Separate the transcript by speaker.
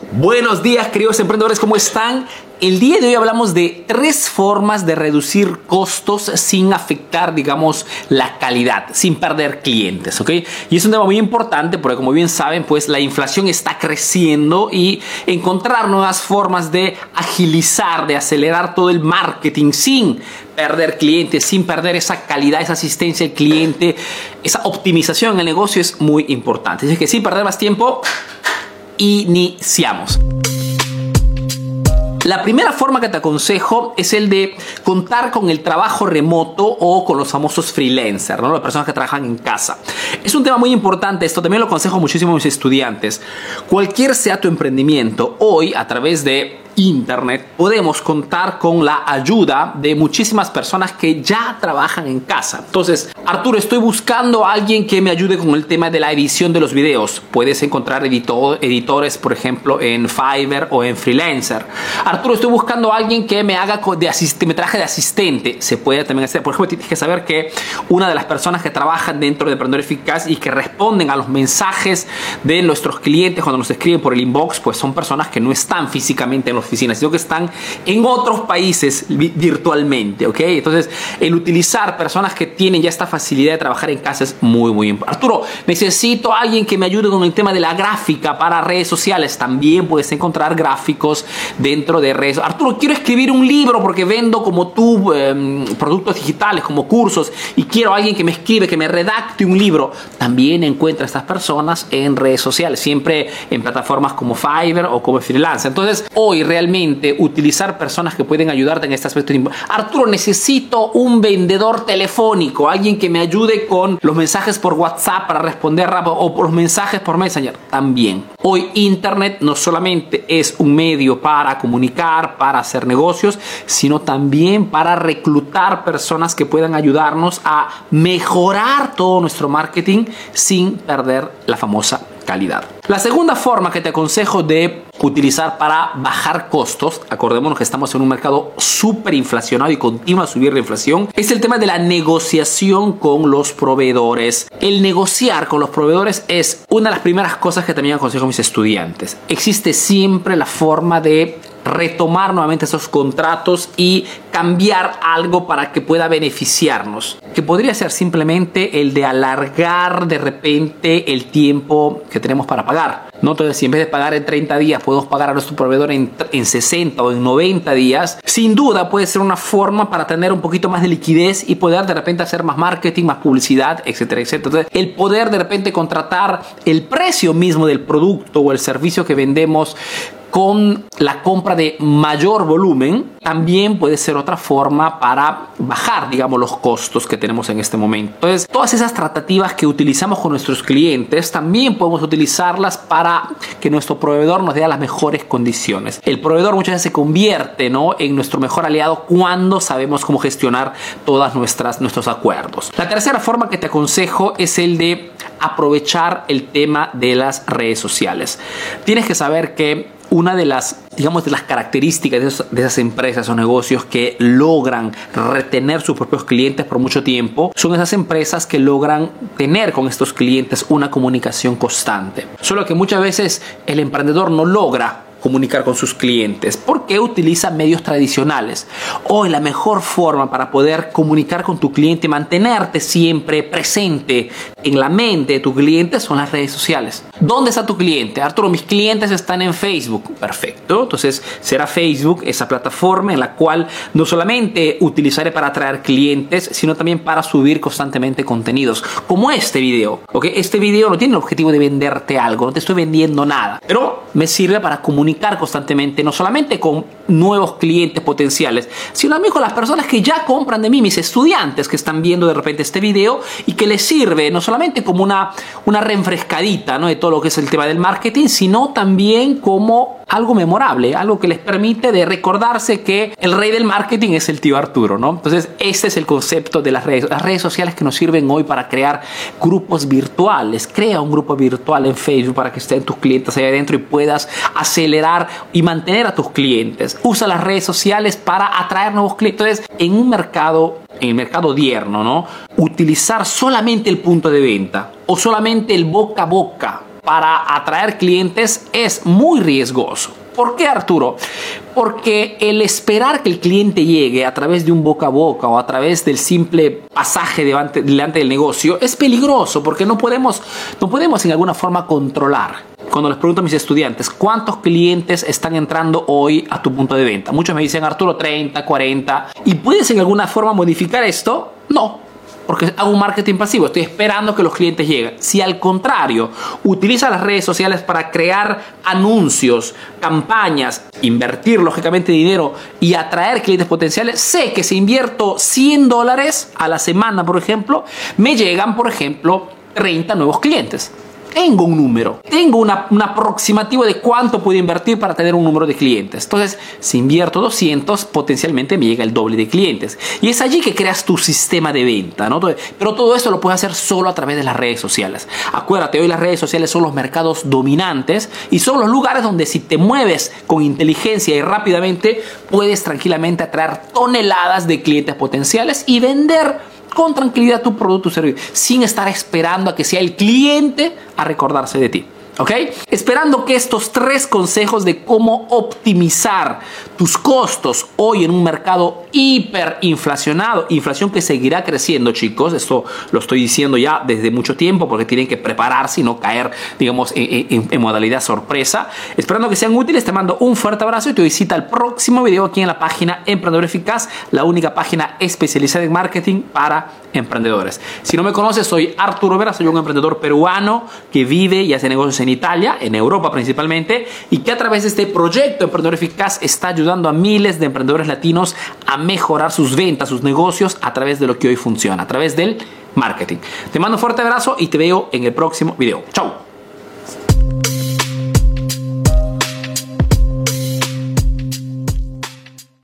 Speaker 1: Buenos días, queridos emprendedores, ¿cómo están? El día de hoy hablamos de tres formas de reducir costos sin afectar, digamos, la calidad, sin perder clientes, ¿ok? Y es un tema muy importante porque, como bien saben, pues la inflación está creciendo y encontrar nuevas formas de agilizar, de acelerar todo el marketing sin perder clientes, sin perder esa calidad, esa asistencia al cliente, esa optimización en el negocio es muy importante. Así que sin perder más tiempo, iniciamos. La primera forma que te aconsejo es el de contar con el trabajo remoto o con los famosos freelancers, ¿no? las personas que trabajan en casa. Es un tema muy importante, esto también lo aconsejo muchísimo a mis estudiantes. Cualquier sea tu emprendimiento, hoy a través de Internet, podemos contar con la ayuda de muchísimas personas que ya trabajan en casa. Entonces, Arturo, estoy buscando a alguien que me ayude con el tema de la edición de los videos. Puedes encontrar editores, por ejemplo, en Fiverr o en Freelancer. Arturo, estoy buscando a alguien que me haga de me traje de asistente. Se puede también hacer. Por ejemplo, tienes que saber que una de las personas que trabajan dentro de Emprendedor Eficaz y que responden a los mensajes de nuestros clientes cuando nos escriben por el inbox, pues son personas que no están físicamente en los oficinas, sino que están en otros países virtualmente, ¿ok? Entonces, el utilizar personas que tienen ya esta facilidad de trabajar en casa es muy, muy importante. Arturo, necesito a alguien que me ayude con el tema de la gráfica para redes sociales. También puedes encontrar gráficos dentro de redes. Arturo, quiero escribir un libro porque vendo como tú em, productos digitales, como cursos, y quiero a alguien que me escribe, que me redacte un libro. También encuentra a estas personas en redes sociales, siempre en plataformas como Fiverr o como Freelance. Entonces, hoy realmente utilizar personas que pueden ayudarte en este aspecto. Arturo, necesito un vendedor telefónico, alguien que me ayude con los mensajes por WhatsApp para responder rápido o por los mensajes por Messenger. También. Hoy Internet no solamente es un medio para comunicar, para hacer negocios, sino también para reclutar personas que puedan ayudarnos a mejorar todo nuestro marketing sin perder la famosa calidad. La segunda forma que te aconsejo de utilizar para bajar costos, acordémonos que estamos en un mercado súper inflacionado y continúa a subir la inflación, es el tema de la negociación con los proveedores. El negociar con los proveedores es una de las primeras cosas que también aconsejo a mis estudiantes. Existe siempre la forma de retomar nuevamente esos contratos y cambiar algo para que pueda beneficiarnos. Que podría ser simplemente el de alargar de repente el tiempo que tenemos para pagar. ¿no? Entonces, si en vez de pagar en 30 días, podemos pagar a nuestro proveedor en, en 60 o en 90 días, sin duda puede ser una forma para tener un poquito más de liquidez y poder de repente hacer más marketing, más publicidad, etcétera, etcétera. El poder de repente contratar el precio mismo del producto o el servicio que vendemos con la compra de mayor volumen, también puede ser otra forma para bajar, digamos, los costos que tenemos en este momento. Entonces, todas esas tratativas que utilizamos con nuestros clientes, también podemos utilizarlas para que nuestro proveedor nos dé las mejores condiciones. El proveedor muchas veces se convierte ¿no? en nuestro mejor aliado cuando sabemos cómo gestionar todas nuestras nuestros acuerdos. La tercera forma que te aconsejo es el de aprovechar el tema de las redes sociales. Tienes que saber que una de las, digamos, de las características de, esas empresas o negocios que logran retener sus propios clientes por mucho tiempo son esas empresas que logran tener con estos clientes una comunicación constante. Solo que muchas veces el emprendedor no logra comunicar con sus clientes? porque utiliza medios tradicionales? Hoy la mejor forma para poder comunicar con tu cliente, mantenerte siempre presente en la mente de tu cliente son las redes sociales. ¿Dónde está tu cliente? Arturo, mis clientes están en Facebook. Perfecto. Entonces será Facebook esa plataforma en la cual no solamente utilizaré para atraer clientes, sino también para subir constantemente contenidos, como este video. ¿ok? Este video no tiene el objetivo de venderte algo, no te estoy vendiendo nada, pero me sirve para comunicar constantemente, no solamente con nuevos clientes potenciales, sino también con las personas que ya compran de mí, mis estudiantes que están viendo de repente este video y que les sirve no solamente como una, una refrescadita ¿no? de todo lo que es el tema del marketing, sino también como algo memorable, algo que les permite de recordarse que el rey del marketing es el tío Arturo, ¿no? Entonces, este es el concepto de las redes, las redes sociales que nos sirven hoy para crear grupos virtuales. Crea un grupo virtual en Facebook para que estén tus clientes ahí adentro y puedas acelerar y mantener a tus clientes. Usa las redes sociales para atraer nuevos clientes. Entonces, en un mercado, en el mercado dierno, ¿no? Utilizar solamente el punto de venta o solamente el boca a boca para atraer clientes es muy riesgoso. ¿Por qué Arturo? Porque el esperar que el cliente llegue a través de un boca a boca o a través del simple pasaje delante, del negocio es peligroso porque no podemos, no podemos en alguna forma controlar cuando les pregunto a mis estudiantes, ¿cuántos clientes están entrando hoy a tu punto de venta? Muchos me dicen, Arturo, 30, 40. ¿Y puedes en alguna forma modificar esto? Porque hago un marketing pasivo, estoy esperando que los clientes lleguen. Si al contrario, utiliza las redes sociales para crear anuncios, campañas, invertir lógicamente dinero y atraer clientes potenciales, sé que si invierto 100 dólares a la semana, por ejemplo, me llegan, por ejemplo, 30 nuevos clientes tengo un número, tengo una, un aproximativo de cuánto puedo invertir para tener un número de clientes. Entonces, si invierto 200, potencialmente me llega el doble de clientes. Y es allí que creas tu sistema de venta, ¿no? Pero todo esto lo puedes hacer solo a través de las redes sociales. Acuérdate, hoy las redes sociales son los mercados dominantes y son los lugares donde si te mueves con inteligencia y rápidamente, puedes tranquilamente atraer toneladas de clientes potenciales y vender con tranquilidad tu producto o servicio, sin estar esperando a que sea el cliente a recordarse de ti. ¿Ok? Esperando que estos tres consejos de cómo optimizar tus costos hoy en un mercado hiperinflacionado, inflación que seguirá creciendo, chicos, esto lo estoy diciendo ya desde mucho tiempo porque tienen que prepararse y no caer, digamos, en, modalidad sorpresa. Esperando que sean útiles, te mando un fuerte abrazo y te visita el próximo video aquí en la página Emprendedor Eficaz, la única página especializada en marketing para emprendedores. Si no me conoces, soy Arturo Vera, soy un emprendedor peruano que vive y hace negocios en Italia, en Europa principalmente, y que a través de este proyecto Emprendedor Eficaz está ayudando a miles de emprendedores latinos a mejorar sus ventas, sus negocios a través de lo que hoy funciona, a través del marketing. Te mando un fuerte abrazo y te veo en el próximo video. Chao.